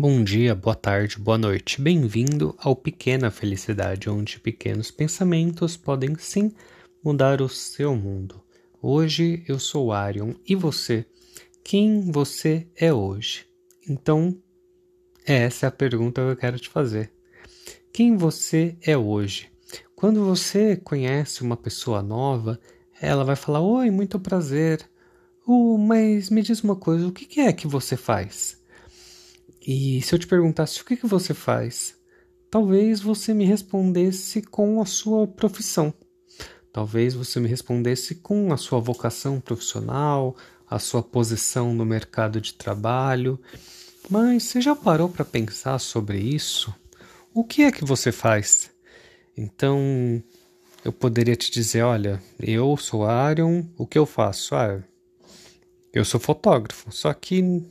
Bom dia, boa tarde, boa noite. Bem-vindo ao Pequena Felicidade, onde pequenos pensamentos podem sim mudar o seu mundo. Hoje eu sou Arion e você? Quem você é hoje? Então, essa é a pergunta que eu quero te fazer. Quem você é hoje? Quando você conhece uma pessoa nova, ela vai falar: Oi, muito prazer. Uh, mas me diz uma coisa, o que é que você faz? E se eu te perguntasse o que, que você faz, talvez você me respondesse com a sua profissão. Talvez você me respondesse com a sua vocação profissional, a sua posição no mercado de trabalho. Mas você já parou para pensar sobre isso? O que é que você faz? Então, eu poderia te dizer, olha, eu sou Arion, o que eu faço? Ah, eu sou fotógrafo, só que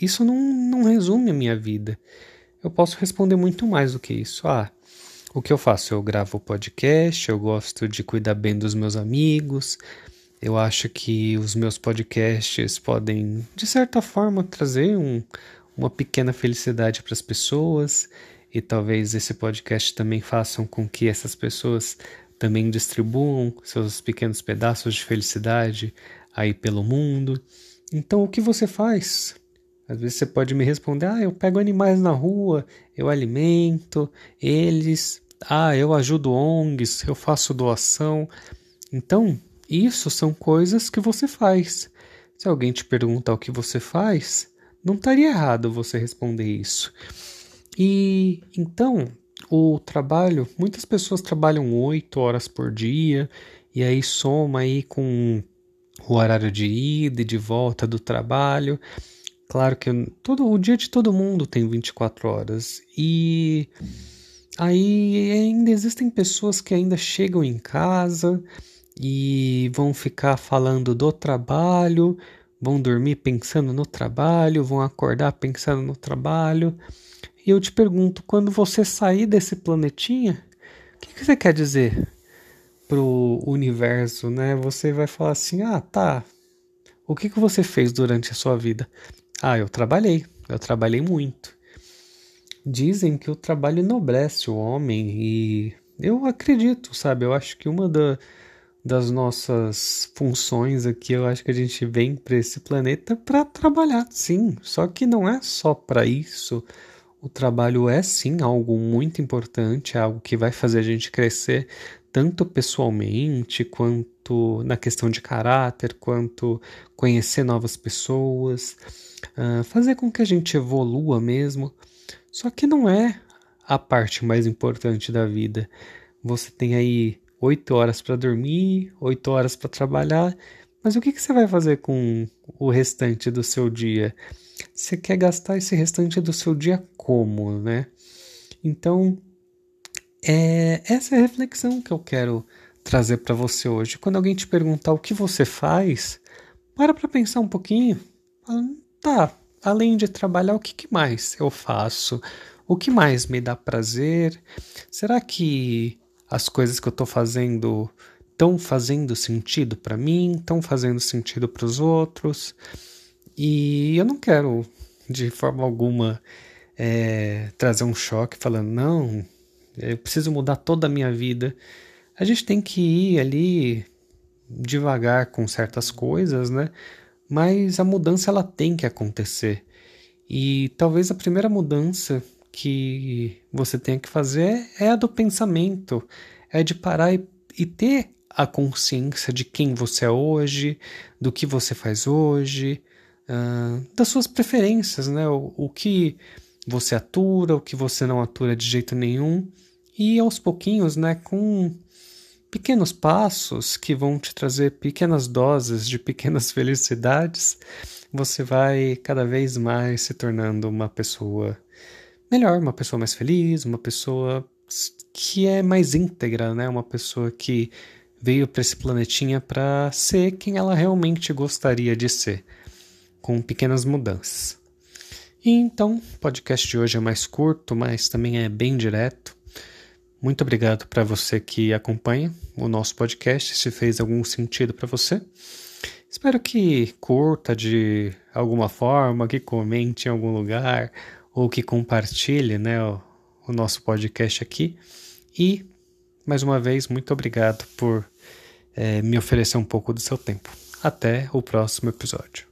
isso não, não resume a minha vida. Eu posso responder muito mais do que isso. Ah, o que eu faço? Eu gravo podcast, eu gosto de cuidar bem dos meus amigos. Eu acho que os meus podcasts podem, de certa forma, trazer um, uma pequena felicidade para as pessoas. E talvez esse podcast também façam com que essas pessoas também distribuam seus pequenos pedaços de felicidade aí pelo mundo. Então, o que você faz? Às vezes você pode me responder: ah, eu pego animais na rua, eu alimento eles, ah, eu ajudo ONGs, eu faço doação. Então, isso são coisas que você faz. Se alguém te perguntar o que você faz, não estaria errado você responder isso. E então, o trabalho, muitas pessoas trabalham oito horas por dia, e aí soma aí com o horário de ida e de volta do trabalho. Claro que todo o dia de todo mundo tem 24 horas e aí ainda existem pessoas que ainda chegam em casa e vão ficar falando do trabalho, vão dormir pensando no trabalho, vão acordar pensando no trabalho. E eu te pergunto, quando você sair desse planetinha, o que, que você quer dizer pro universo, né? Você vai falar assim: "Ah, tá. O que que você fez durante a sua vida?" Ah, eu trabalhei, eu trabalhei muito. Dizem que o trabalho enobrece o homem e eu acredito, sabe? Eu acho que uma da, das nossas funções aqui, eu acho que a gente vem para esse planeta para trabalhar, sim. Só que não é só para isso. O trabalho é sim algo muito importante, é algo que vai fazer a gente crescer tanto pessoalmente quanto na questão de caráter, quanto conhecer novas pessoas uh, fazer com que a gente evolua mesmo. Só que não é a parte mais importante da vida. Você tem aí oito horas para dormir, oito horas para trabalhar, mas o que, que você vai fazer com o restante do seu dia? Você quer gastar esse restante do seu dia como, né? Então, é essa é a reflexão que eu quero trazer para você hoje. Quando alguém te perguntar o que você faz, para para pensar um pouquinho. Tá, além de trabalhar, o que, que mais eu faço? O que mais me dá prazer? Será que as coisas que eu estou fazendo estão fazendo sentido para mim? Estão fazendo sentido para os outros? E eu não quero, de forma alguma, é, trazer um choque falando, não, eu preciso mudar toda a minha vida. A gente tem que ir ali devagar com certas coisas, né? mas a mudança ela tem que acontecer. E talvez a primeira mudança que você tenha que fazer é a do pensamento, é de parar e, e ter a consciência de quem você é hoje, do que você faz hoje, uh, das suas preferências, né? O, o que você atura, o que você não atura de jeito nenhum, e aos pouquinhos, né, com pequenos passos que vão te trazer pequenas doses de pequenas felicidades, você vai cada vez mais se tornando uma pessoa melhor, uma pessoa mais feliz, uma pessoa que é mais íntegra, né? Uma pessoa que veio para esse planetinha para ser quem ela realmente gostaria de ser, com pequenas mudanças. Então, o podcast de hoje é mais curto, mas também é bem direto. Muito obrigado para você que acompanha o nosso podcast, se fez algum sentido para você. Espero que curta de alguma forma, que comente em algum lugar, ou que compartilhe né, o, o nosso podcast aqui. E, mais uma vez, muito obrigado por é, me oferecer um pouco do seu tempo. Até o próximo episódio.